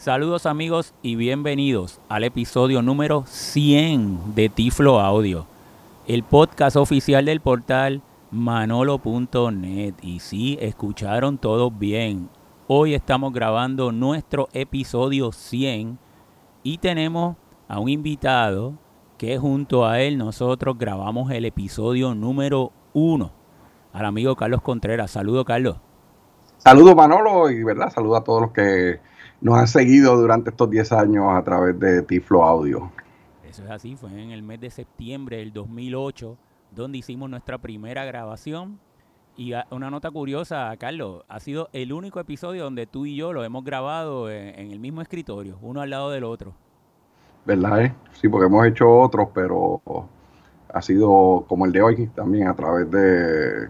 Saludos amigos y bienvenidos al episodio número 100 de Tiflo Audio, el podcast oficial del portal manolo.net. Y sí, escucharon todos bien. Hoy estamos grabando nuestro episodio 100 y tenemos a un invitado que junto a él nosotros grabamos el episodio número 1. Al amigo Carlos Contreras. Saludos Carlos. Saludos Manolo y verdad, saludos a todos los que nos han seguido durante estos 10 años a través de Tiflo Audio. Eso es así, fue en el mes de septiembre del 2008 donde hicimos nuestra primera grabación. Y una nota curiosa, Carlos, ha sido el único episodio donde tú y yo lo hemos grabado en, el mismo escritorio, uno al lado del otro. ¿Verdad? Eh? Sí, porque hemos hecho otros, pero ha sido como el de hoy también a través de,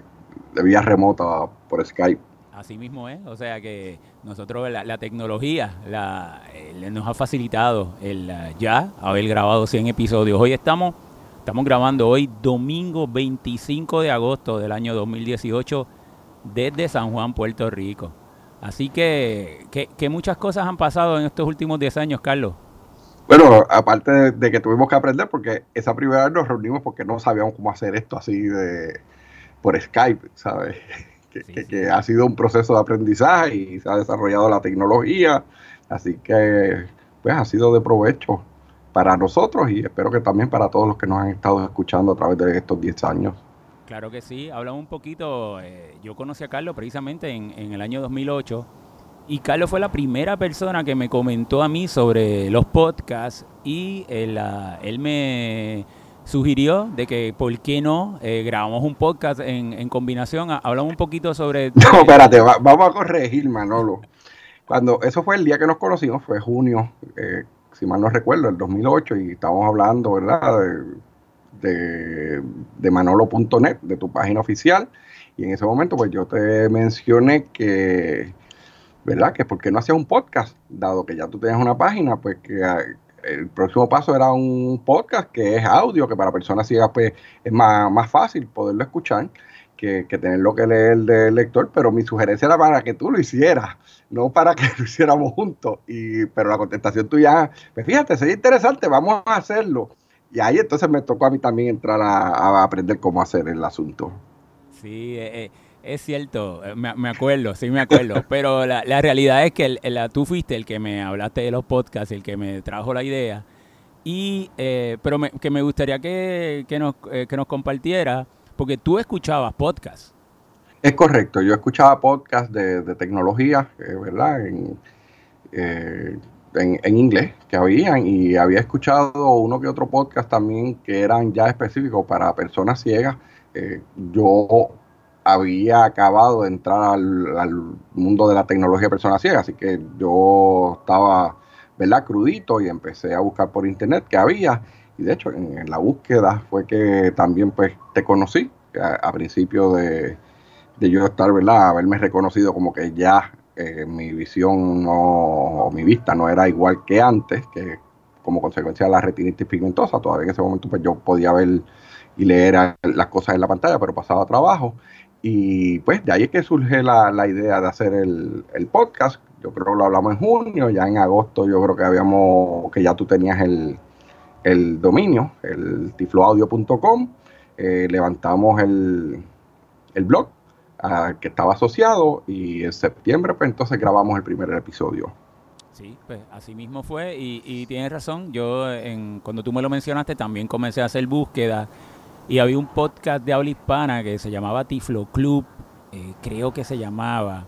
de vía remota por Skype. Así mismo es, o sea que nosotros la, tecnología la, eh, nos ha facilitado el ya haber grabado 100 episodios. Hoy estamos, estamos grabando hoy domingo 25 de agosto del año 2018 desde San Juan, Puerto Rico. Así que, que, muchas cosas han pasado en estos últimos 10 años, Carlos. Bueno, aparte de, que tuvimos que aprender, porque esa primera vez nos reunimos porque no sabíamos cómo hacer esto así de por Skype, ¿sabes? Que, ha sido un proceso de aprendizaje y se ha desarrollado la tecnología, así que pues ha sido de provecho para nosotros y espero que también para todos los que nos han estado escuchando a través de estos 10 años. Claro que sí, hablamos un poquito, eh, yo conocí a Carlos precisamente en, en el año 2008 y Carlos fue la primera persona que me comentó a mí sobre los podcasts y él, ah, él me sugirió de que por qué no eh, grabamos un podcast en, combinación. Hablamos un poquito sobre... No, espérate, vamos a corregir, Manolo. Cuando eso fue el día que nos conocimos, fue junio, eh, si mal no recuerdo, el 2008, y estábamos hablando, ¿verdad? De, de, manolo.net, de tu página oficial. Y en ese momento, pues yo te mencioné que, ¿verdad? Que por qué no hacías un podcast, dado que ya tú tenías una página, pues que el próximo paso era un podcast que es audio, que para personas ciegas pues es más, fácil poderlo escuchar que, que tenerlo que leer del lector, pero mi sugerencia era para que tú lo hicieras, no para que lo hiciéramos juntos. Y, pero la contestación tuya, pues fíjate, sería interesante, vamos a hacerlo. Y ahí entonces me tocó a mí también entrar a, aprender cómo hacer el asunto. Sí, eh, eh es cierto, eh, me, acuerdo, sí me acuerdo, pero la, realidad es que tú fuiste el que me hablaste de los podcasts, el que me trajo la idea, y eh, pero que me gustaría que, nos, eh, que nos compartiera, porque tú escuchabas podcasts. Es correcto, yo escuchaba podcasts de, tecnología, ¿verdad? En, en, inglés que habían y había escuchado uno que otro podcast también que eran ya específicos para personas ciegas. yo había acabado de entrar al, mundo de la tecnología de personas ciegas, así que yo estaba, ¿verdad?, crudito y empecé a buscar por internet qué había. Y de hecho, en, la búsqueda fue que también pues te conocí, a, principio de, yo estar, ¿verdad?, haberme reconocido como que ya eh, mi visión no, o mi vista no era igual que antes, que como consecuencia de la retinitis pigmentosa, todavía en ese momento pues yo podía ver y leer las cosas en la pantalla, pero pasaba trabajo. Y pues de ahí es que surge la, idea de hacer el, podcast. Yo creo que lo hablamos en junio, ya en agosto yo creo que habíamos, que ya tú tenías el, dominio, el tifloaudio.com. Eh, levantamos el, blog que estaba asociado y en septiembre pues entonces grabamos el primer episodio. Sí, pues así mismo fue y, y tienes razón, yo en, cuando tú me lo mencionaste también comencé a hacer búsqueda y había un podcast de habla hispana que se llamaba Tiflo Club, eh, creo que se llamaba.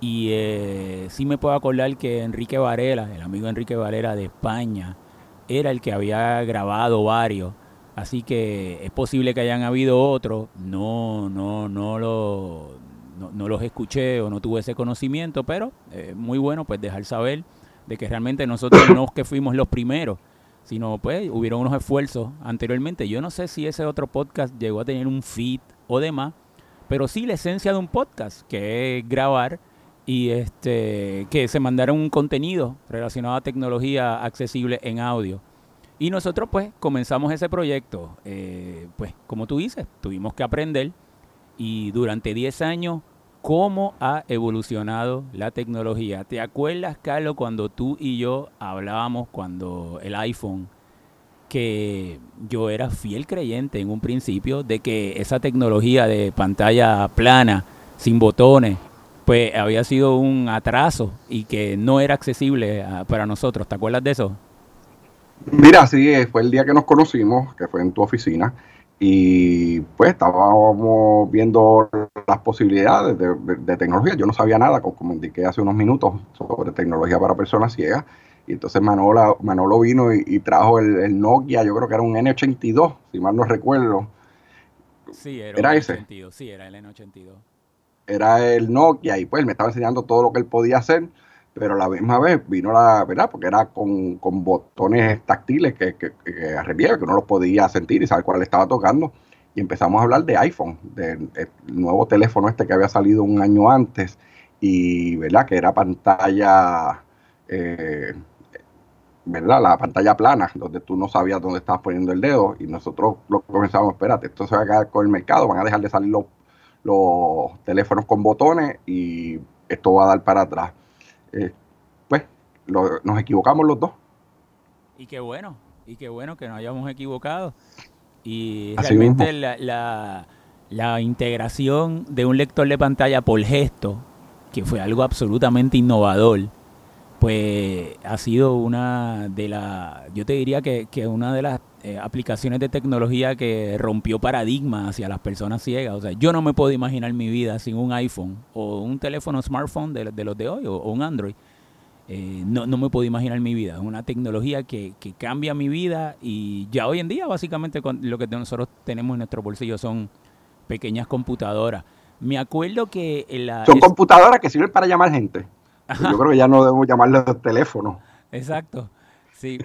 Y eh, sí me puedo acordar que Enrique Varela, el amigo Enrique Varela de España, era el que había grabado varios. Así que es posible que hayan habido otros. No, no, no, lo, no, los escuché o no tuve ese conocimiento, pero eh, muy bueno pues dejar saber de que realmente nosotros no que fuimos los primeros sino pues hubieron unos esfuerzos anteriormente. Yo no sé si ese otro podcast llegó a tener un feed o demás, pero sí la esencia de un podcast, que es grabar y este que se mandara un contenido relacionado a tecnología accesible en audio. Y nosotros pues comenzamos ese proyecto, eh, pues como tú dices, tuvimos que aprender y durante 10 años cómo ha evolucionado la tecnología. ¿Te acuerdas, Carlos, cuando tú y yo hablábamos cuando el iPhone, que yo era fiel creyente en un principio de que esa tecnología de pantalla plana, sin botones, pues había sido un atraso y que no era accesible ah, para nosotros. ¿Te acuerdas de eso? Mira, sí, fue el día que nos conocimos, que fue en tu oficina, y pues estábamos viendo las posibilidades de, tecnología. Yo no sabía nada, como indiqué hace unos minutos, sobre tecnología para personas ciegas. Y entonces Manolo, Manolo vino y, trajo el, Nokia, yo creo que era un N82, si mal no recuerdo. Sí, era, ese. sí, era el N82. Era el Nokia y pues me estaba enseñando todo lo que él podía hacer pero a la misma vez vino la, ¿verdad? Porque era con, botones táctiles que, que, que, que uno los podía sentir y saber cuál estaba tocando. Y empezamos a hablar de iPhone, del nuevo teléfono este que había salido un año antes y, ¿verdad? Que era pantalla, eh, ¿verdad? La pantalla plana, donde tú no sabías dónde estabas poniendo el dedo y nosotros lo comenzamos, espérate, esto se va a quedar con el mercado, van a dejar de salir los, los teléfonos con botones y esto va a dar para atrás eh, pues nos equivocamos los dos. Y qué bueno, y qué bueno que nos hayamos equivocado. Y realmente la, la, integración de un lector de pantalla por gesto, que fue algo absolutamente innovador, pues ha sido una de las, yo te diría que, que una de las eh, aplicaciones de tecnología que rompió paradigmas hacia las personas ciegas. O sea, yo no me puedo imaginar mi vida sin un iPhone o un teléfono smartphone de, los de hoy o, un Android. Eh, no, no me puedo imaginar mi vida. Es una tecnología que, que, cambia mi vida y ya hoy en día básicamente lo que nosotros tenemos en nuestro bolsillo son pequeñas computadoras. Me acuerdo que... La, son computadoras que sirven para llamar gente. Yo creo que ya no debemos llamarles teléfono. Exacto. Sí,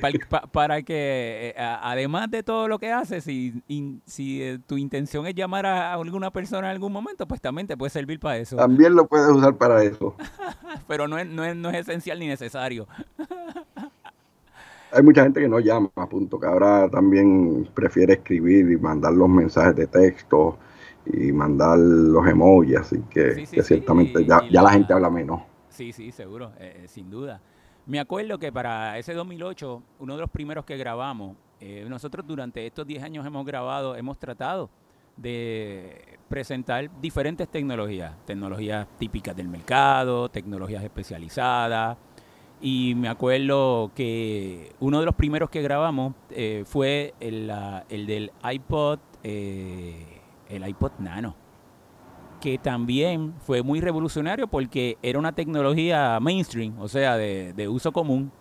para que, eh, además de todo lo que haces, si, si eh, tu intención es llamar a, alguna persona en algún momento, pues también te puede servir para eso. También lo puedes usar para eso. Pero no es, no, es, no es esencial ni necesario. Hay mucha gente que no llama, punto, que ahora también prefiere escribir y mandar los mensajes de texto y mandar los emojis, así que, ciertamente ya, ya la, gente habla menos. Sí, sí, seguro, eh, sin duda. Me acuerdo que para ese 2008, uno de los primeros que grabamos, eh, nosotros durante estos 10 años hemos grabado, hemos tratado de presentar diferentes tecnologías, tecnologías típicas del mercado, tecnologías especializadas. Y me acuerdo que uno de los primeros que grabamos eh, fue el, el, del iPod, eh, el iPod Nano que también fue muy revolucionario porque era una tecnología mainstream, o sea, de, uso común,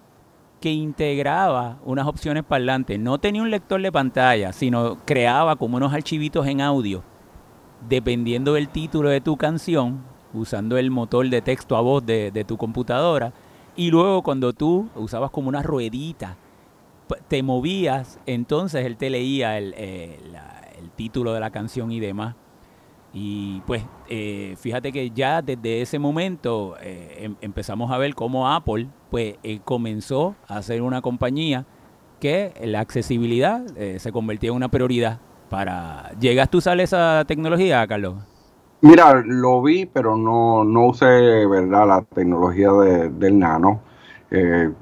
que integraba unas opciones parlantes. No tenía un lector de pantalla, sino creaba como unos archivitos en audio, dependiendo del título de tu canción, usando el motor de texto a voz de, tu computadora. Y luego cuando tú usabas como una ruedita, te movías, entonces él te leía el, eh, el título de la canción y demás. Y pues eh, fíjate que ya desde ese momento eh, em, empezamos a ver cómo Apple pues eh, comenzó a ser una compañía que la accesibilidad se convirtió en una prioridad para... ¿Llegaste a usar esa tecnología, Carlos? Mira, lo vi, pero no, no usé, ¿verdad?, la tecnología del nano.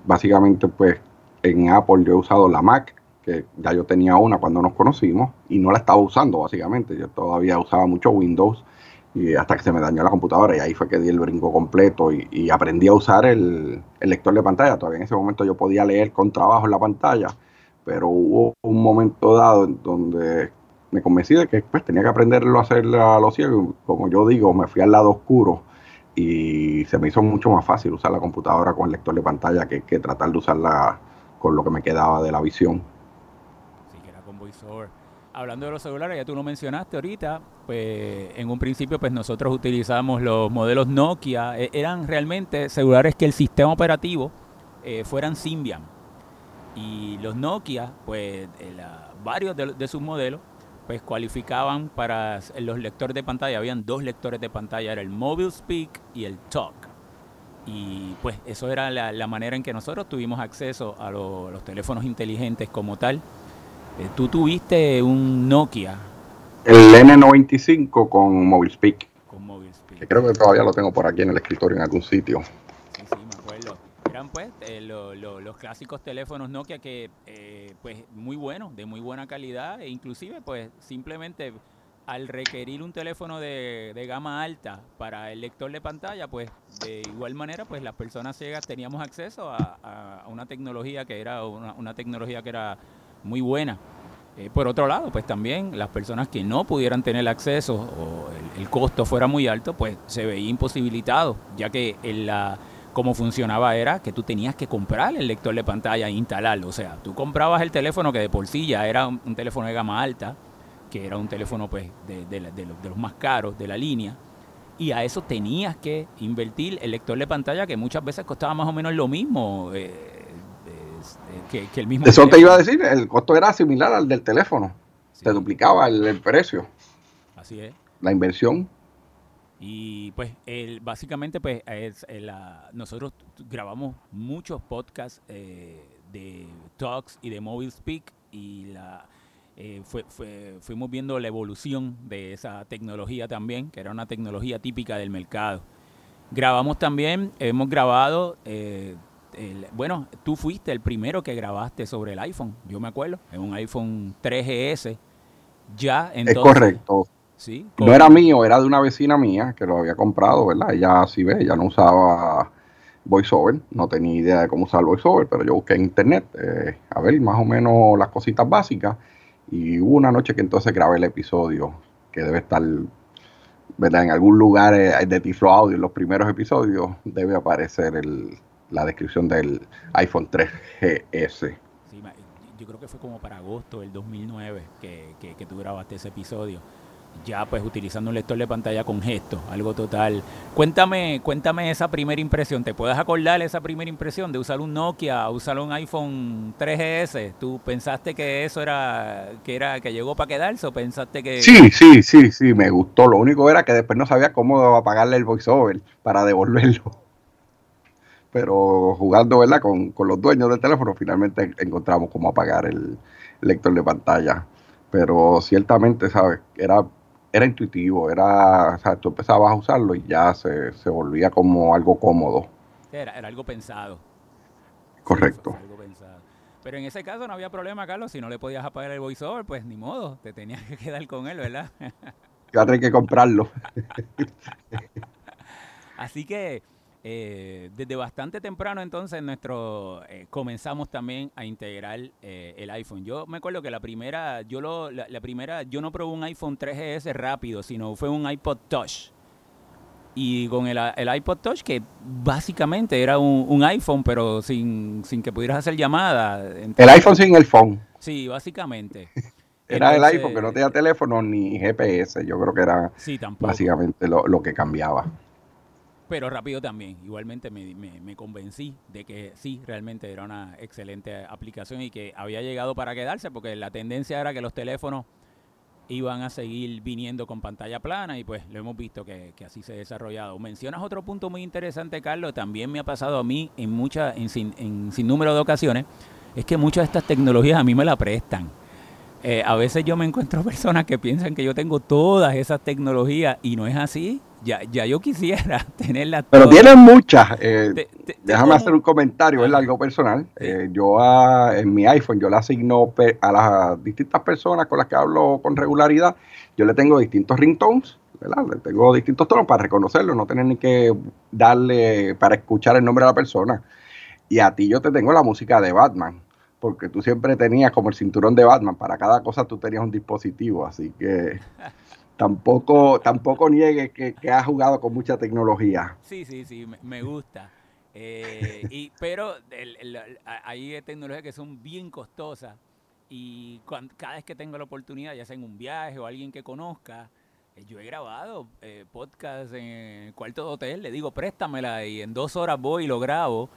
básicamente, pues, en Apple yo he usado la Mac que ya yo tenía una cuando nos conocimos y no la estaba usando básicamente. Yo todavía usaba mucho Windows y hasta que se me dañó la computadora y ahí fue que di el brinco completo y, aprendí a usar el, lector de pantalla. Todavía en ese momento yo podía leer con trabajo en la pantalla, pero hubo un momento dado en donde me convencí de que pues, tenía que aprenderlo a hacer a los ciegos. Como yo digo, me fui al lado oscuro y se me hizo mucho más fácil usar la computadora con el lector de pantalla que, que tratar de usarla con lo que me quedaba de la visión. Hablando de los celulares, ya tú lo mencionaste ahorita, pues en un principio pues nosotros utilizamos los modelos Nokia, e, eran realmente celulares que el sistema operativo eh, fueran Symbian. Y los Nokia, pues varios de, sus modelos, pues cualificaban para los lectores de pantalla. Habían dos lectores de pantalla, era el Mobile Speak y el Talk. Y pues eso era la, manera en que nosotros tuvimos acceso a los teléfonos inteligentes como tal. Eh, tú tuviste un Nokia. El N95 con Mobile Speak. con Mobile Speak. Que creo que todavía lo tengo por aquí en el escritorio en algún sitio. Sí, sí, me acuerdo. Eran pues eh, lo- lo- los clásicos teléfonos Nokia que eh, pues muy buenos, de muy buena calidad e inclusive pues simplemente al requerir un teléfono de, de gama alta para el lector de pantalla pues de igual manera pues las personas ciegas teníamos acceso a, a- a una tecnología que era una, una tecnología que era muy buena. Eh, por otro lado, pues también las personas que no pudieran tener acceso o el, costo fuera muy alto, pues se veía imposibilitado, ya que en la, como funcionaba era que tú tenías que comprar el lector de pantalla e instalarlo. O sea, tú comprabas el teléfono que de por sí ya era un, teléfono de gama alta, que era un teléfono pues de, los, de los más caros de la línea, y a eso tenías que invertir el lector de pantalla que muchas veces costaba más o menos lo mismo eh, que, que el mismo. Eso te iba a decir, el costo era similar al del teléfono. Sí, Se duplicaba el, el precio, Así es. la inversión. Y pues el, básicamente pues es, el, ah, nosotros grabamos muchos podcasts eh, de Talks y de Mobile Speak y la, eh, fue- fue- fuimos viendo la evolución de esa tecnología también, que era una tecnología típica del mercado. Grabamos también, hemos grabado, eh, el- bueno, tú fuiste el primero que grabaste sobre el iPhone, yo me acuerdo, en un iPhone 3GS. Ya entonces... es correcto. Sí, No era mío, era de una vecina mía que lo había comprado, ¿verdad? Ella sí ve, ella no usaba VoiceOver, no tenía idea de cómo usar VoiceOver, pero yo busqué en internet eh, a ver más o menos las cositas básicas y hubo una noche que entonces grabé el episodio que debe estar, ¿verdad? En algún lugar eh, de Tiflo Audio, en los primeros episodios, debe aparecer el- la descripción del iPhone 3GS. Sí, yo creo que fue como para agosto del 2009 que, que, que tú grabaste ese episodio. Ya pues utilizando un lector de pantalla con gesto, algo total. Cuéntame, cuéntame esa primera impresión. ¿Te puedes acordar esa primera impresión de usar un Nokia, usar un iPhone 3GS? ¿Tú pensaste que eso era que era que llegó para quedarse o pensaste que Sí, sí, sí, sí, me gustó. Lo único era que después no sabía cómo apagarle el voiceover para devolverlo. Pero jugando, ¿verdad? Con, con los dueños del teléfono, finalmente encontramos cómo apagar el lector de pantalla. Pero ciertamente, ¿sabes? Era, era intuitivo, era, o sea, tú empezabas a usarlo y ya se, se volvía como algo cómodo. era, era algo pensado? Correcto. algo pensado. Pero en ese caso no había problema, Carlos. Si no le podías apagar el voiceover, pues ni modo. Te tenías que quedar con él, ¿verdad? Ya tenía que comprarlo. Así que eh, desde bastante temprano entonces nuestro eh, comenzamos también a integrar eh, el iPhone. Yo me acuerdo que la primera, yo lo, la, la primera, yo no probé un iPhone 3GS rápido, sino fue un iPod Touch. Y con el, el iPod Touch, que básicamente era un, un iPhone, pero sin, sin que pudieras hacer llamada. El iPhone sin el phone. Sí, básicamente. Era el iPhone que no tenía teléfono ni GPS. Yo creo que era Sí, básicamente lo, lo que cambiaba. Pero rápido también. Igualmente me, me- me convencí de que sí, realmente era una excelente aplicación y que había llegado para quedarse porque la tendencia era que los teléfonos iban a seguir viniendo con pantalla plana y pues lo hemos visto que, que así se ha desarrollado. Mencionas otro punto muy interesante, Carlos, también me ha pasado a mí en muchas, en sin, en sin número de ocasiones, es que muchas de estas tecnologías a mí me la prestan. Eh, a veces yo me encuentro personas que piensan que yo tengo todas esas tecnologías y no es así. Ya, ya yo quisiera tenerlas Pero tienen muchas. eh, Te- te- te déjame hacer un comentario, es algo personal. Sí. Eh, yo a- en mi iPhone, yo le asigno a las distintas personas con las que hablo con regularidad, yo le tengo distintos ringtones, ¿verdad? Le tengo distintos tonos para reconocerlo, no tener ni que darle para escuchar el nombre de la persona. Y a ti yo te tengo la música de Batman, porque tú siempre tenías como el cinturón de Batman, para cada cosa tú tenías un dispositivo, así que tampoco, tampoco niegues que, que has jugado con mucha tecnología. Sí, sí, sí, me, gusta. Eh, y, pero hay tecnologías que son bien costosas y cada vez que tengo la oportunidad, ya sea en un viaje o alguien que conozca, eh, yo he grabado eh, podcast en el cuarto de hotel, le digo préstamela y en dos horas voy y lo grabo.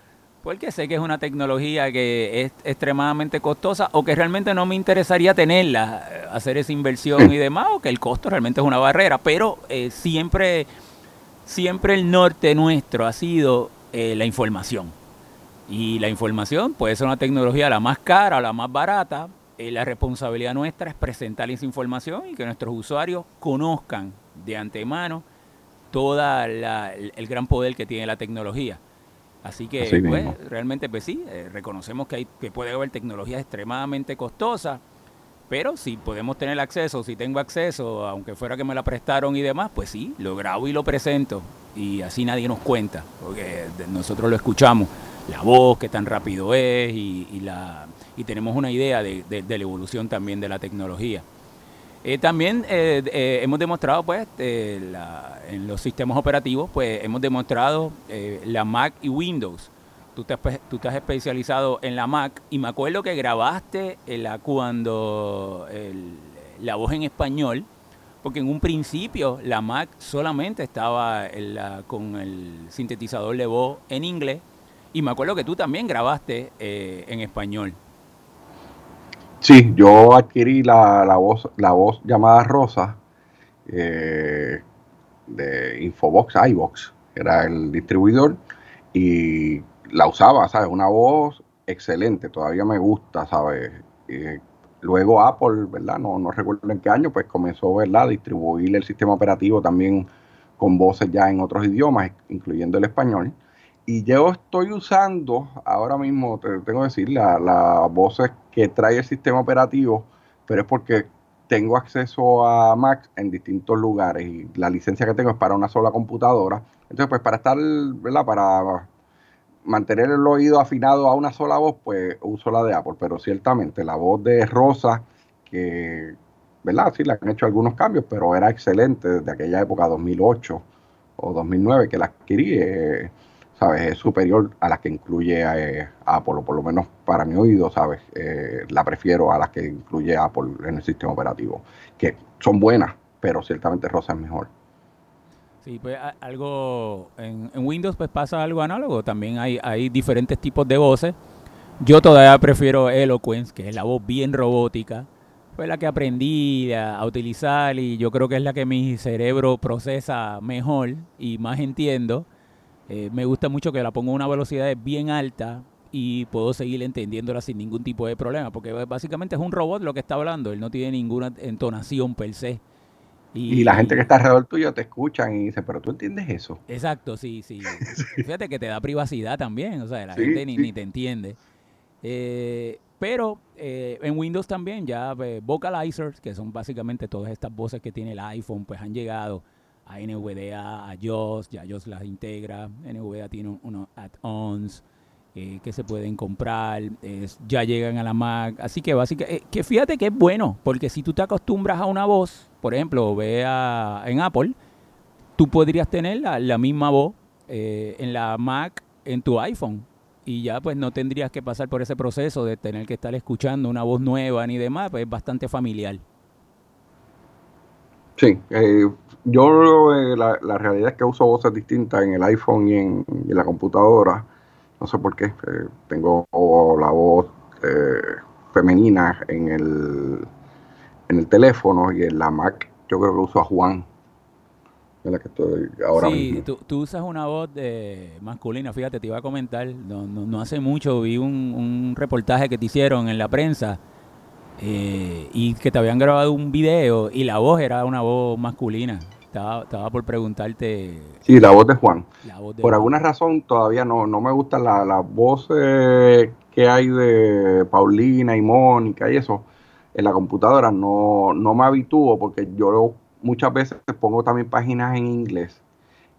Porque sé que es una tecnología que es extremadamente costosa o que realmente no me interesaría tenerla, eh, hacer esa inversión y demás, o que el costo realmente es una barrera. Pero eh, siempre siempre el norte nuestro ha sido eh, la información. Y la información puede ser una tecnología la más cara la más barata. La responsabilidad nuestra es presentar esa información y que nuestros usuarios conozcan de antemano todo el, gran poder que tiene la tecnología. Así que pues, realmente pues sí, eh, reconocemos que, hay, que puede haber tecnologías extremadamente costosas, pero si podemos tener acceso, si tengo acceso, aunque fuera que me la prestaron y demás, pues sí, lo grabo y lo presento. Y así nadie nos cuenta, porque nosotros lo escuchamos, la voz, que tan rápido es, y, la, y tenemos una idea de, la evolución también de la tecnología. Eh, también eh, eh, hemos demostrado, pues, en los sistemas operativos, pues, hemos demostrado la Mac y Windows tú te, tú has especializado en la Mac y me acuerdo que grabaste la, cuando la voz en español, porque en un principio la Mac solamente estaba con el sintetizador de voz en inglés y me acuerdo que tú también grabaste eh, en español. Sí, yo adquirí la, la voz, la voz llamada Rosa eh, de Infobox, iBox, era el distribuidor, y la usaba, ¿sabes? Una voz excelente, todavía me gusta, ¿sabes? luego Apple, ¿verdad? No, no recuerdo en qué año, pues comenzó, ¿verdad? A distribuir el sistema operativo también con voces ya en otros idiomas, incluyendo el español. Y yo estoy usando, ahora mismo te tengo que decir, las la voces que trae el sistema operativo, pero es porque tengo acceso a Mac en distintos lugares y la licencia que tengo es para una sola computadora. Entonces, pues para estar, ¿verdad? Para mantener el oído afinado a una sola voz, pues uso la de Apple, pero ciertamente la voz de Rosa, que, ¿verdad? Sí, le han hecho algunos cambios, pero era excelente desde aquella época, 2008 o 2009, que la adquirí, eh, ¿sabes? Es superior a las que incluye eh, Apple, o por lo menos para mi oído, ¿sabes? Eh, la prefiero a las que incluye Apple en el sistema operativo, que son buenas, pero ciertamente Rosa es mejor. Sí, pues algo en, Windows pues pasa algo análogo. También hay, hay diferentes tipos de voces. Yo todavía prefiero Eloquence, que es la voz bien robótica. Fue la que aprendí a, utilizar y yo creo que es la que mi cerebro procesa mejor y más entiendo. Eh, me gusta mucho que la pongo a una velocidad bien alta y puedo seguir entendiéndola sin ningún tipo de problema, porque básicamente es un robot lo que está hablando, él no tiene ninguna entonación per se. Y, la gente que está alrededor tuyo te escuchan y dice, pero tú entiendes eso. Exacto, sí, sí. Fíjate que te da privacidad también, o sea, la gente ni, te entiende. Eh, pero eh, en Windows también ya eh, vocalizers, que son básicamente todas estas voces que tiene el iPhone, pues han llegado a NVDA, a JOS, ya JOS las integra, NVDA tiene unos add-ons que se pueden comprar, ya llegan a la Mac, así que básicamente, que fíjate que es bueno, porque si tú te acostumbras a una voz, por ejemplo, ve en Apple, tú podrías tener la, misma voz eh, en la Mac, en tu iPhone. Y ya pues no tendrías que pasar por ese proceso de tener que estar escuchando una voz nueva ni demás, pues es bastante familiar. Sí, eh, yo eh, la, realidad es que uso voces distintas en el iPhone y en, la computadora. No sé por qué. tengo la voz femenina en el en el teléfono y en la Mac yo creo que uso a Juan. En la que estoy ahora sí, Tú, usas una voz de masculina, fíjate, te iba a comentar, no, no, hace mucho vi un, reportaje que te hicieron en la prensa eh, y que te habían grabado un video y la voz era una voz masculina. Estaba, estaba por preguntarte. Sí, la voz de Juan. por alguna razón todavía no, no me gustan las la voces que hay de Paulina y Mónica y eso en la computadora no, no me habitúo porque yo muchas veces pongo también páginas en inglés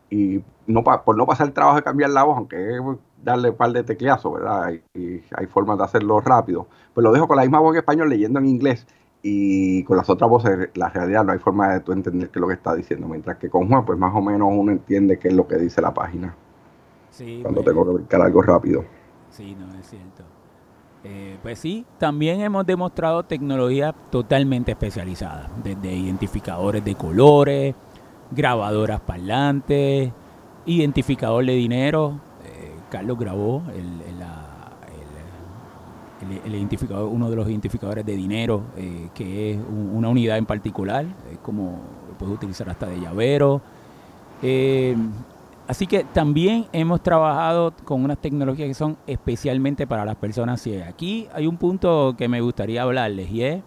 y no por no pasar el trabajo de cambiar la voz, aunque es darle un par de tecleazos, ¿verdad? Y, hay formas de hacerlo rápido, pues lo dejo con la misma voz en español leyendo en inglés y con las otras voces, la realidad no hay forma de tú entender qué es lo que está diciendo, mientras que con Juan, pues más o menos uno entiende qué es lo que dice la página. cuando pues. tengo que buscar algo rápido. Sí, no, es cierto. Eh, pues sí, también hemos demostrado tecnología totalmente especializada, desde identificadores de colores, grabadoras parlantes, identificador de dinero. Eh, Carlos grabó el, identificador, uno de los identificadores de dinero, eh, que es una unidad en particular, es como lo puedes utilizar hasta de llavero. Así que también hemos trabajado con unas tecnologías que son especialmente para las personas ciegas. Aquí hay un punto que me gustaría hablarles y es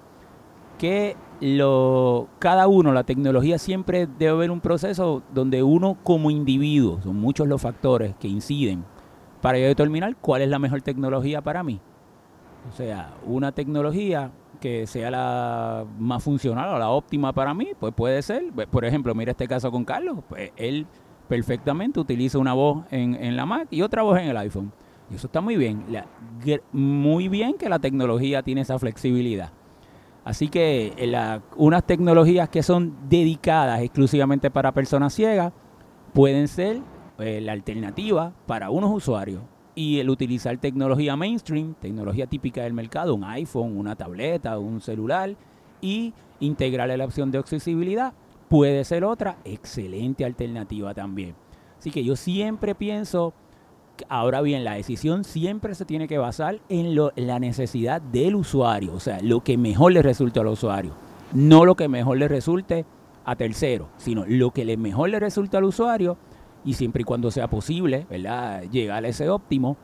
que lo, cada uno, la tecnología siempre debe haber un proceso donde uno como individuo, son muchos los factores que inciden para determinar cuál es la mejor tecnología para mí. O sea, una tecnología que sea la más funcional o la óptima para mí, pues puede ser, por ejemplo, mira este caso con Carlos, pues él perfectamente utiliza una voz en, en la Mac y otra voz en el iPhone. Y eso está muy bien. muy bien que la tecnología tiene esa flexibilidad. Así que eh, unas tecnologías que son dedicadas exclusivamente para personas ciegas pueden ser eh, la alternativa para unos usuarios. Y el utilizar tecnología mainstream, tecnología típica del mercado, un iPhone, una tableta, un celular, y integrarle la opción de accesibilidad, puede ser otra excelente alternativa también. Así que yo siempre pienso Ahora bien, la decisión siempre se tiene que basar en, la necesidad del usuario, o sea, lo que mejor le resulte al usuario, no lo que mejor le resulte a tercero, sino lo que mejor le resulta al usuario y siempre y cuando sea posible, ¿verdad? Llegar a ese óptimo,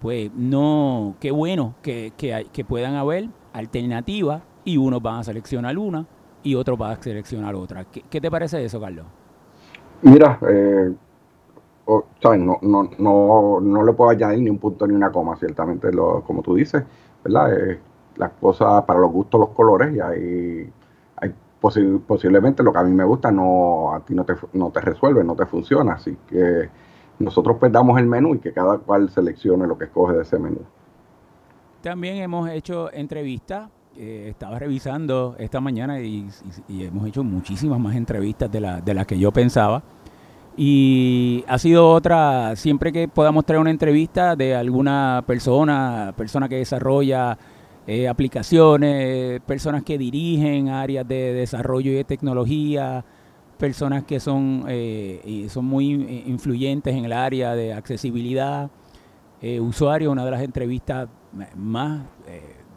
pues no, qué bueno que, que, puedan haber alternativas y unos van a seleccionar una y otros van a seleccionar otra. ¿Qué, qué te parece eso, Carlos? Mira, eh, no, no, no, no le puedo añadir ni un punto ni una coma, ciertamente, lo, como tú dices, ¿verdad? Eh, las cosas para los gustos, los colores, y ahí hay posiblemente lo que a mí me gusta no a ti no te, no te resuelve, no te funciona, así que nosotros pues damos el menú y que cada cual seleccione lo que escoge de ese menú. También hemos hecho entrevistas, eh, estaba revisando esta mañana y, hemos hecho muchísimas más entrevistas de, la, de las que yo pensaba. Y ha sido otra, siempre que podamos traer una entrevista de alguna persona, persona que desarrolla eh, aplicaciones, personas que dirigen áreas de desarrollo y de tecnología, personas que son, eh, y son muy influyentes en el área de accesibilidad, eh, usuarios, una de las entrevistas más,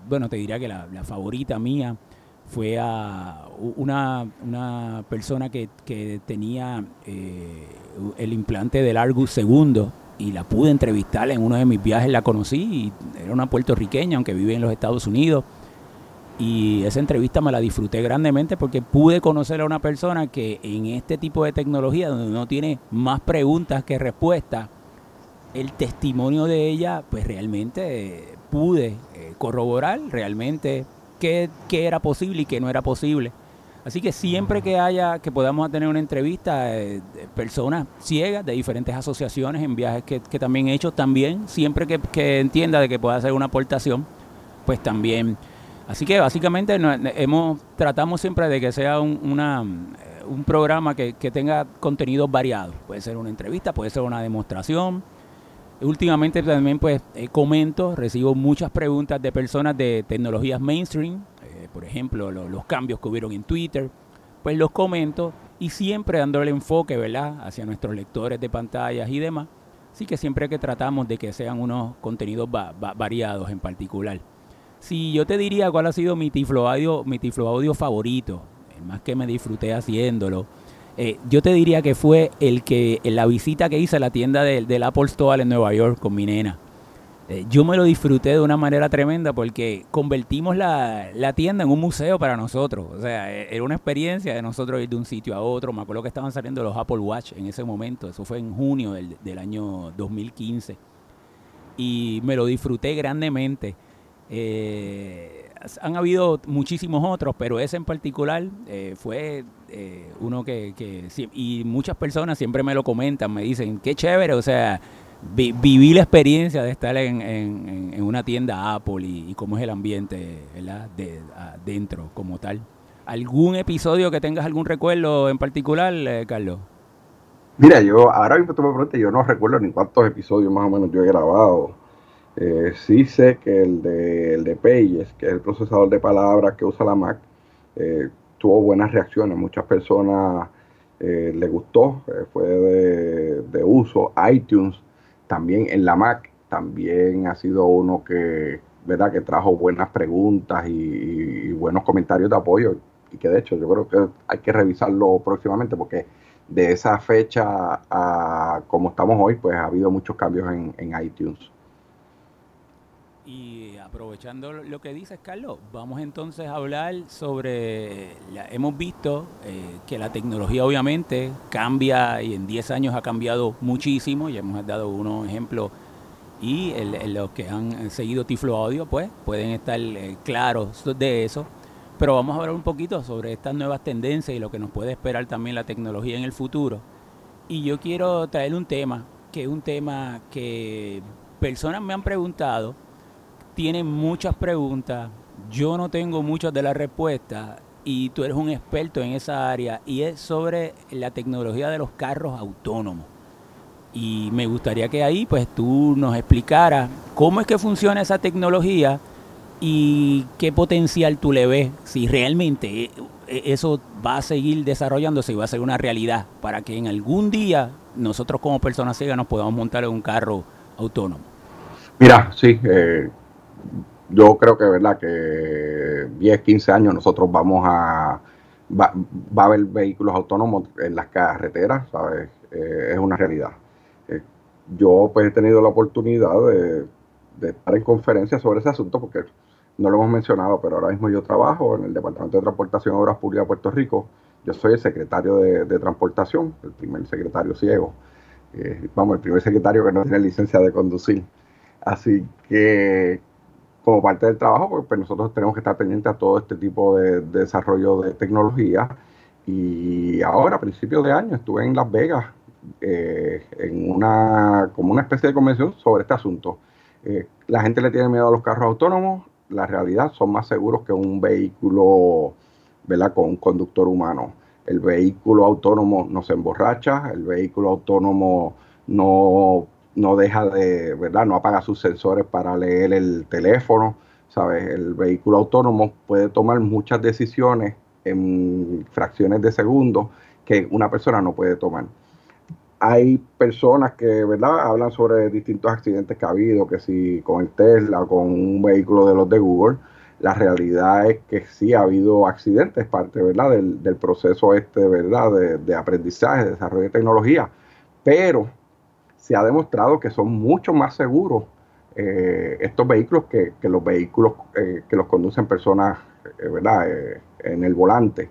bueno, te diría que la favorita mía fue a una, una persona que, que tenía eh, el implante del Argus segundo y la pude entrevistar en uno de mis viajes, la conocí, y era una puertorriqueña, aunque vive en los Estados Unidos. Y esa entrevista me la disfruté grandemente porque pude conocer a una persona que en este tipo de tecnología, donde uno tiene más preguntas que respuestas, el testimonio de ella, pues realmente pude eh, corroborar realmente qué, era posible y qué no era posible. Así que siempre que haya, que podamos tener una entrevista, eh, personas ciegas de diferentes asociaciones en viajes que, también he hecho, también, siempre que, entienda de que pueda hacer una aportación, pues también. Así que básicamente hemos, tratamos siempre de que sea un, una, un programa que, que tenga contenidos variados. Puede ser una entrevista, puede ser una demostración, Últimamente también pues eh, comento, recibo muchas preguntas de personas de tecnologías mainstream, eh, por ejemplo, los cambios que hubieron en Twitter, pues los comento y siempre dándole enfoque, ¿verdad?, hacia nuestros lectores de pantallas y demás. Así que siempre que tratamos de que sean unos contenidos variados en particular. Si yo te diría cuál ha sido mi tiflo audio, mi tiflo favorito, el más que me disfruté haciéndolo, eh, yo te diría que fue el que la visita que hice a la tienda del, Apple Store en Nueva York con mi nena. Eh, yo me lo disfruté de una manera tremenda porque convertimos la, tienda en un museo para nosotros. O sea, e, era una experiencia de nosotros ir de un sitio a otro. Me acuerdo que estaban saliendo los Apple Watch en ese momento. Eso fue en junio del, del año 2015. Y me lo disfruté grandemente. Eh, han habido muchísimos otros, pero ese en particular eh, fue eh, uno que, y muchas personas siempre me lo comentan, me dicen, qué chévere, o sea, viví la experiencia de estar en, una tienda Apple y, cómo es el ambiente, ¿verdad? De, dentro como tal. ¿Algún episodio que tengas algún recuerdo en particular, eh, Carlos? Mira, yo ahora mismo tú me preguntas, yo no recuerdo ni cuántos episodios más o menos yo he grabado eh, sí sé que el de, el de Pages, que es el procesador de palabras que usa la Mac, eh, tuvo buenas reacciones. Muchas personas eh, le gustó, eh, fue de, uso. iTunes también en la Mac también ha sido uno que, ¿verdad? que trajo buenas preguntas y, buenos comentarios de apoyo. Y que de hecho yo creo que hay que revisarlo próximamente porque de esa fecha a como estamos hoy, pues ha habido muchos cambios en, en iTunes. Y aprovechando lo que dices, Carlos, vamos entonces a hablar sobre, hemos visto eh, que la tecnología obviamente cambia y en 10 años ha cambiado muchísimo, y hemos dado unos ejemplos y los que han seguido Tiflo Audio pues pueden estar eh, claros de eso. Pero vamos a hablar un poquito sobre estas nuevas tendencias y lo que nos puede esperar también la tecnología en el futuro. Y yo quiero traer un tema, que es un tema que personas me han preguntado tienen muchas preguntas, yo no tengo muchas de las respuestas y tú eres un experto en esa área y es sobre la tecnología de los carros autónomos. Y me gustaría que ahí pues tú nos explicaras cómo es que funciona esa tecnología y qué potencial tú le ves, si realmente e, e, eso va a seguir desarrollándose y va a ser una realidad para que en algún día nosotros como personas ciegas nos podamos montar en un carro autónomo. Mira, sí, eh, yo creo que verdad que 10, 15 años nosotros vamos a va, a haber vehículos autónomos en las carreteras, ¿sabes? Eh, es una realidad. Eh, yo pues he tenido la oportunidad de, estar en conferencias sobre ese asunto porque no lo hemos mencionado, pero ahora mismo yo trabajo en el Departamento de Transportación Obras Públicas de Puerto Rico. Yo soy el secretario de, Transportación, el primer secretario ciego. Eh, vamos, el primer secretario que no tiene licencia de conducir. Así que como parte del trabajo, pues, pues, nosotros tenemos que estar pendientes a todo este tipo de, desarrollo de tecnología. Y ahora, a principios de año, estuve en Las Vegas eh, en una, como una especie de convención sobre este asunto. Eh, la gente le tiene miedo a los carros autónomos, la realidad son más seguros que un vehículo ¿verdad? con un conductor humano. El vehículo autónomo no se emborracha, el vehículo autónomo no no deja de, ¿verdad? No apaga sus sensores para leer el teléfono, ¿sabes? El vehículo autónomo puede tomar muchas decisiones en fracciones de segundos que una persona no puede tomar. Hay personas que, ¿verdad? Hablan sobre distintos accidentes que ha habido, que si con el Tesla, con un vehículo de los de Google, la realidad es que sí ha habido accidentes, parte, ¿verdad? Del, del proceso este, ¿verdad? De, de aprendizaje, de desarrollo de tecnología, pero se ha demostrado que son mucho más seguros eh, estos vehículos que, los vehículos eh, que los conducen personas eh, ¿verdad? en el volante.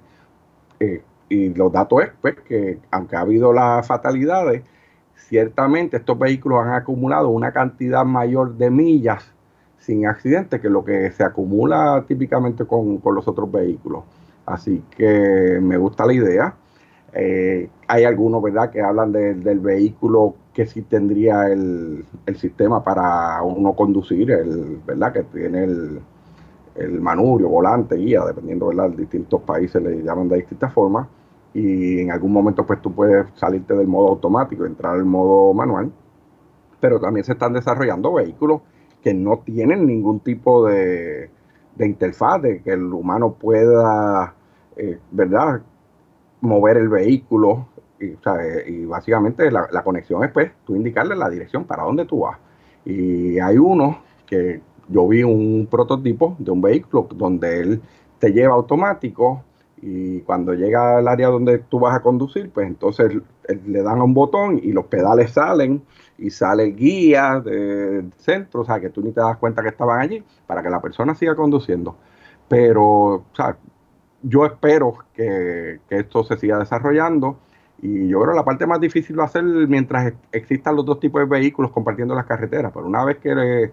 y los datos es pues, que aunque ha habido las fatalidades, ciertamente estos vehículos han acumulado una cantidad mayor de millas sin accidente que lo que se acumula típicamente con, con los otros vehículos. Así que me gusta la idea. Hay algunos, ¿verdad?, que hablan del vehículo que sí tendría el, sistema para uno conducir, el, ¿verdad?, que tiene el, el manubrio, volante, guía, dependiendo, ¿verdad?, distintos países le llaman de distintas formas. Y en algún momento, pues tú puedes salirte del modo automático, entrar al modo manual. Pero también se están desarrollando vehículos que no tienen ningún tipo de, de interfaz, de que el humano pueda, eh, ¿verdad?, mover el vehículo. Y, básicamente la, conexión es pues tú indicarle la dirección para dónde tú vas. Y hay uno que yo vi un prototipo de un vehículo donde él te lleva automático y cuando llega al área donde tú vas a conducir, pues entonces le dan un botón y los pedales salen y sale el guía del centro, o sea que tú ni te das cuenta que estaban allí para que la persona siga conduciendo. Pero, o sea, yo espero que, esto se siga desarrollando y yo creo que la parte más difícil va a ser mientras existan los dos tipos de vehículos compartiendo las carreteras, pero una vez que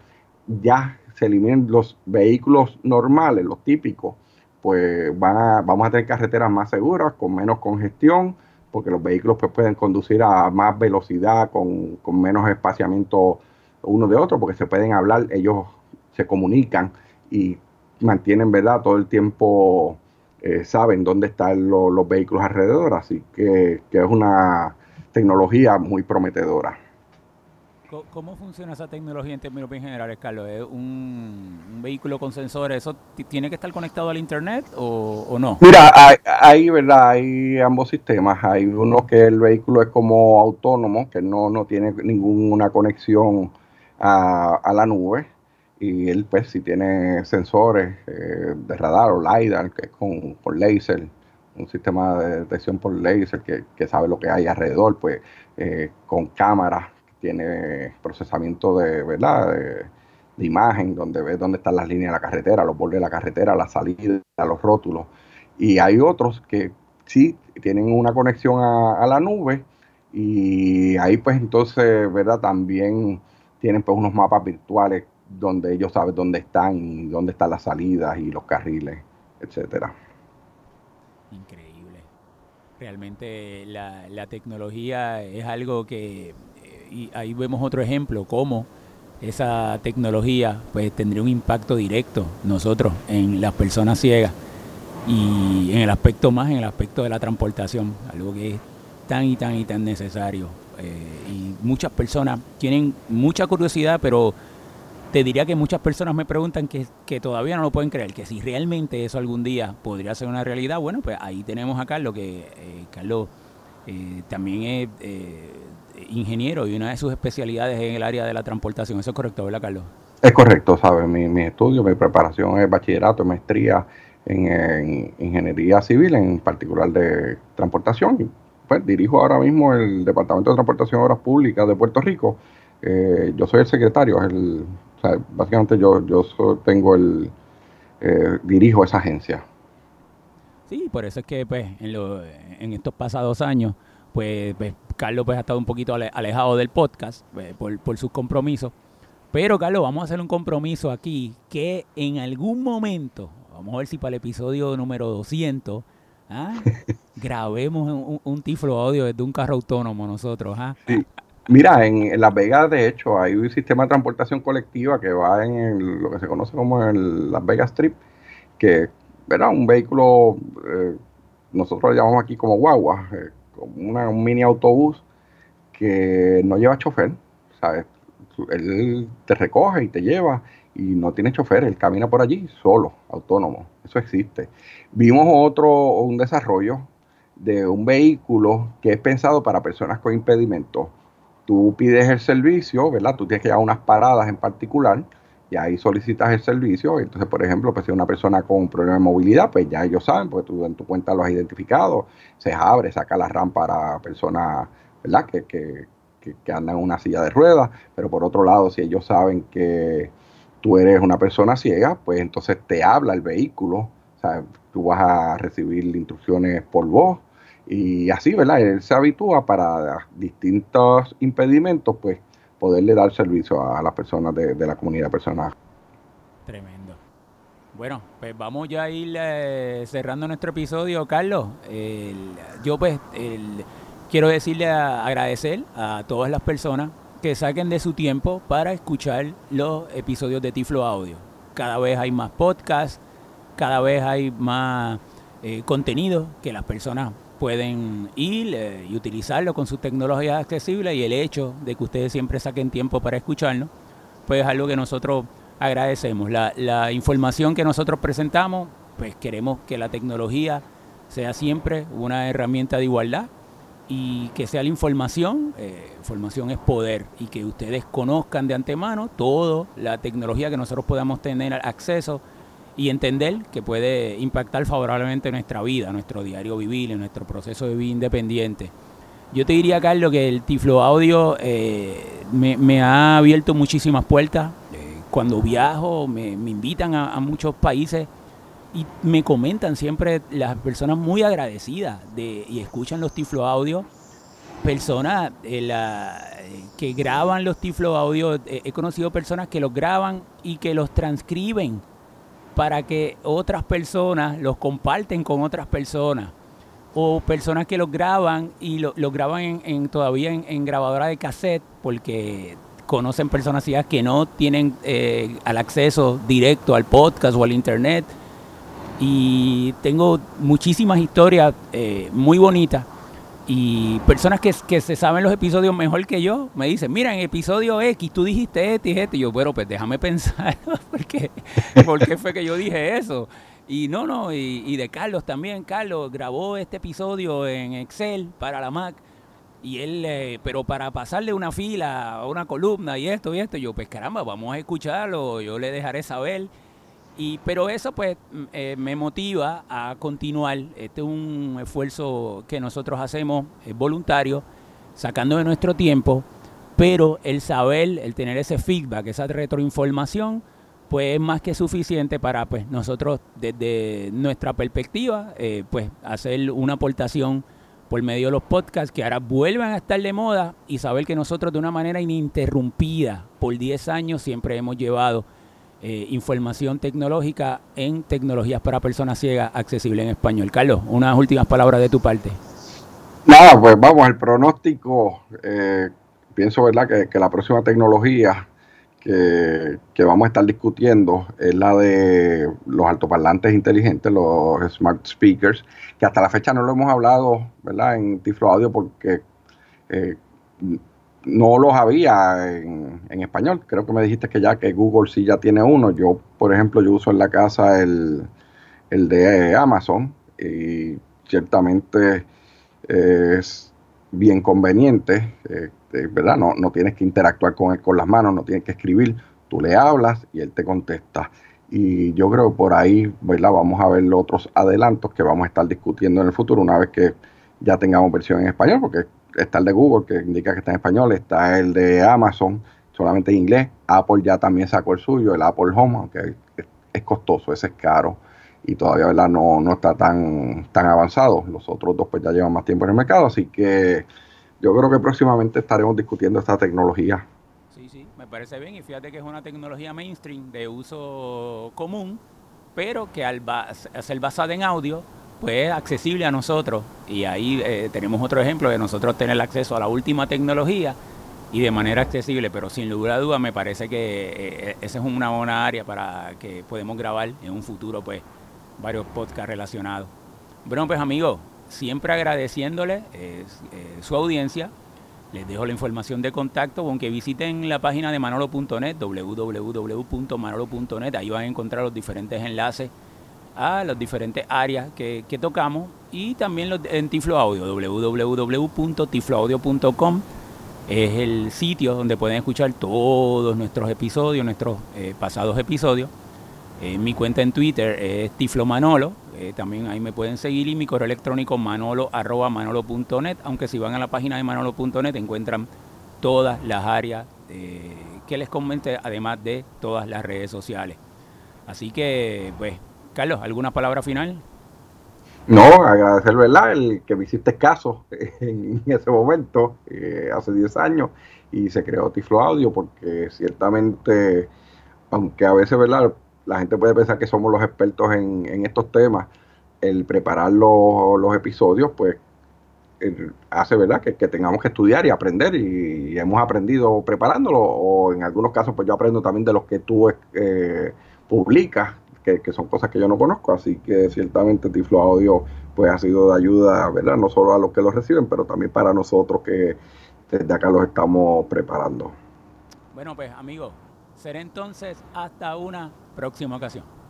ya se eliminen los vehículos normales, los típicos, pues van vamos a tener carreteras más seguras, con menos congestión, porque los vehículos pues, pueden conducir a más velocidad, con, con menos espaciamiento uno de otro, porque se pueden hablar, ellos se comunican y mantienen, ¿verdad?, todo el tiempo eh, saben dónde están los vehículos alrededor, así que, es una tecnología muy prometedora. ¿Cómo funciona esa tecnología en términos bien generales, Carlos? ¿Es un, vehículo con sensores? ¿Eso tiene que estar conectado al Internet o, no? Mira, hay, ¿verdad? Hay ambos sistemas. Hay uno que el vehículo es como autónomo, que no, no tiene ninguna conexión a, a la nube y él pues si tiene sensores eh, de radar o LiDAR, que es con, por laser, un sistema de detección por laser que, sabe lo que hay alrededor, pues eh, con cámaras, tiene procesamiento de, ¿verdad? de imagen, donde ves dónde están las líneas de la carretera, los bordes de la carretera, la salida, los rótulos. Y hay otros que sí tienen una conexión a, la nube y ahí pues entonces, ¿verdad? También tienen pues unos mapas virtuales donde ellos saben dónde están y dónde están las salidas y los carriles, etcétera. Increíble. Realmente la, la tecnología es algo que, eh, y ahí vemos otro ejemplo, cómo esa tecnología pues tendría un impacto directo nosotros en las personas ciegas y en el aspecto más, en el aspecto de la transportación, algo que es tan y tan y tan necesario. Eh, y muchas personas tienen mucha curiosidad, pero te diría que muchas personas me preguntan que, que, todavía no lo pueden creer, que si realmente eso algún día podría ser una realidad, bueno, pues ahí tenemos a Carlos, que eh, Carlos eh, también es ingeniero y una de sus especialidades es en el área de la transportación. ¿Eso es correcto, verdad, Carlos? Es correcto, ¿sabes? Mi, mi estudio, mi preparación es bachillerato, maestría en, ingeniería civil, en particular de transportación. Pues dirijo ahora mismo el Departamento de Transportación y Obras Públicas de Puerto Rico. Eh, yo soy el secretario, el, básicamente yo, yo tengo el, eh, dirijo esa agencia. Sí, por eso es que pues en, en estos pasados años pues, pues, Carlos pues ha estado un poquito alejado del podcast pues, por, por sus compromisos. Pero Carlos, vamos a hacer un compromiso aquí que en algún momento, vamos a ver si para el episodio número 200, ¿ah? grabemos un, tiflo audio desde un carro autónomo nosotros. ¿ah? Mira, en, Las Vegas, de hecho, hay un sistema de transportación colectiva que va en lo que se conoce como el Las Vegas Strip, que era un vehículo, eh, nosotros lo llamamos aquí como guagua, eh, un mini autobús que no lleva chofer, ¿sabes? Él te recoge y te lleva y no tiene chofer, él camina por allí solo, autónomo, eso existe. Vimos otro, un desarrollo de un vehículo que es pensado para personas con impedimentos. Tú pides el servicio, ¿verdad? Tú tienes que llevar unas paradas en particular y ahí solicitas el servicio. Entonces, por ejemplo, pues si una persona con un problema de movilidad, pues ya ellos saben, porque tú en tu cuenta lo has identificado, se abre, saca la rampa para personas, ¿verdad? Que, que, que, andan en una silla de ruedas, pero por otro lado, si ellos saben que tú eres una persona ciega, pues entonces te habla el vehículo, o sea, tú vas a recibir instrucciones por voz y así, ¿verdad? Él se habitúa para distintos impedimentos, pues poderle dar servicio a, las personas de, la comunidad personal. Tremendo. Bueno, pues vamos ya a ir eh, cerrando nuestro episodio, Carlos. yo pues quiero decirle agradecer a todas las personas que saquen de su tiempo para escuchar los episodios de Tiflo Audio. Cada vez hay más podcasts, cada vez hay más eh, contenido que las personas pueden ir eh, y utilizarlo con sus tecnologías accesibles y el hecho de que ustedes siempre saquen tiempo para escucharnos, pues es algo que nosotros agradecemos. La, información que nosotros presentamos, pues queremos que la tecnología sea siempre una herramienta de igualdad y que sea la información, eh, información es poder y que ustedes conozcan de antemano toda la tecnología que nosotros podamos tener acceso y entender que puede impactar favorablemente nuestra vida, nuestro diario vivir, en nuestro proceso de vida independiente. Yo te diría, Carlos, que el Tiflo Audio eh, me, ha abierto muchísimas puertas. Eh, cuando viajo, me, invitan a, muchos países y me comentan siempre las personas muy agradecidas de, y escuchan los Tiflo Audio. Personas eh, que graban los Tiflo Audio, he conocido personas que los graban y que los transcriben para que otras personas los comparten con otras personas. O personas que los graban y los lo graban en, todavía en, grabadora de cassette porque conocen personas que no tienen eh, al acceso directo al podcast o al internet. Y tengo muchísimas historias eh, muy bonitas y personas que, se saben los episodios mejor que yo me dicen, mira, en episodio X tú dijiste esto y esto. Y yo, bueno, pues déjame pensar, porque ¿por qué fue que yo dije eso? Y no, no, y, de Carlos también. Carlos grabó este episodio en Excel para la Mac. Y él, eh, pero para pasarle una fila a una columna y esto y esto, yo, pues caramba, vamos a escucharlo, yo le dejaré saber. Y, pero eso pues eh, me motiva a continuar. Este es un esfuerzo que nosotros hacemos voluntario, sacando de nuestro tiempo, pero el saber, el tener ese feedback, esa retroinformación, pues es más que suficiente para pues nosotros desde nuestra perspectiva, eh, pues hacer una aportación por medio de los podcasts que ahora vuelvan a estar de moda y saber que nosotros de una manera ininterrumpida por 10 años siempre hemos llevado eh, información tecnológica en tecnologías para personas ciegas accesible en español. Carlos, unas últimas palabras de tu parte. Nada, pues vamos, el pronóstico, eh, pienso verdad que, la próxima tecnología que, vamos a estar discutiendo es la de los altoparlantes inteligentes, los smart speakers, que hasta la fecha no lo hemos hablado, ¿verdad? En Tiflo Audio porque eh, no los había en, español. Creo que me dijiste que ya que Google sí ya tiene uno. Yo, por ejemplo, yo uso en la casa el, el de Amazon y ciertamente es bien conveniente, eh, ¿verdad? No, no tienes que interactuar con él con las manos, no tienes que escribir, tú le hablas y él te contesta. Y yo creo que por ahí, ¿verdad? Vamos a ver otros adelantos que vamos a estar discutiendo en el futuro una vez que ya tengamos versión en español, porque está el de Google que indica que está en español, está el de Amazon solamente en inglés, Apple ya también sacó el suyo, el Apple Home, aunque es costoso, ese es caro y todavía ¿verdad? No, no está tan, tan avanzado. Los otros dos pues ya llevan más tiempo en el mercado, así que yo creo que próximamente estaremos discutiendo esta tecnología. Sí, sí, me parece bien y fíjate que es una tecnología mainstream de uso común, pero que al ser basada en audio, pues es accesible a nosotros y ahí eh, tenemos otro ejemplo de nosotros tener acceso a la última tecnología y de manera accesible, pero sin lugar a duda me parece que eh, esa es una buena área para que podemos grabar en un futuro pues varios podcasts relacionados. Bueno, pues amigos, siempre agradeciéndole eh, su audiencia. Les dejo la información de contacto, aunque visiten la página de manolo.net, www.manolo.net, ahí van a encontrar los diferentes enlaces a las diferentes áreas que, tocamos y también en Tiflo Audio, www.tifloaudio.com es el sitio donde pueden escuchar todos nuestros episodios, nuestros eh, pasados episodios. Eh, mi cuenta en Twitter es Tiflo Manolo, eh, también ahí me pueden seguir y mi correo electrónico manolo arroba manolo.net, aunque si van a la página de manolo.net encuentran todas las áreas que les comenté, además de todas las redes sociales. Así que, pues, Carlos, ¿alguna palabra final? No, agradecer, ¿verdad? El que me hiciste caso en ese momento, hace 10 años, y se creó Tiflo Audio, porque ciertamente, aunque a veces, ¿verdad? la gente puede pensar que somos los expertos en, estos temas, el preparar los, episodios, pues hace verdad que, tengamos que estudiar y aprender y, hemos aprendido preparándolo o en algunos casos pues yo aprendo también de los que tú eh, publicas que, son cosas que yo no conozco así que ciertamente Tiflo Audio pues ha sido de ayuda verdad no solo a los que lo reciben pero también para nosotros que desde acá los estamos preparando bueno pues amigos será entonces hasta una próxima ocasión.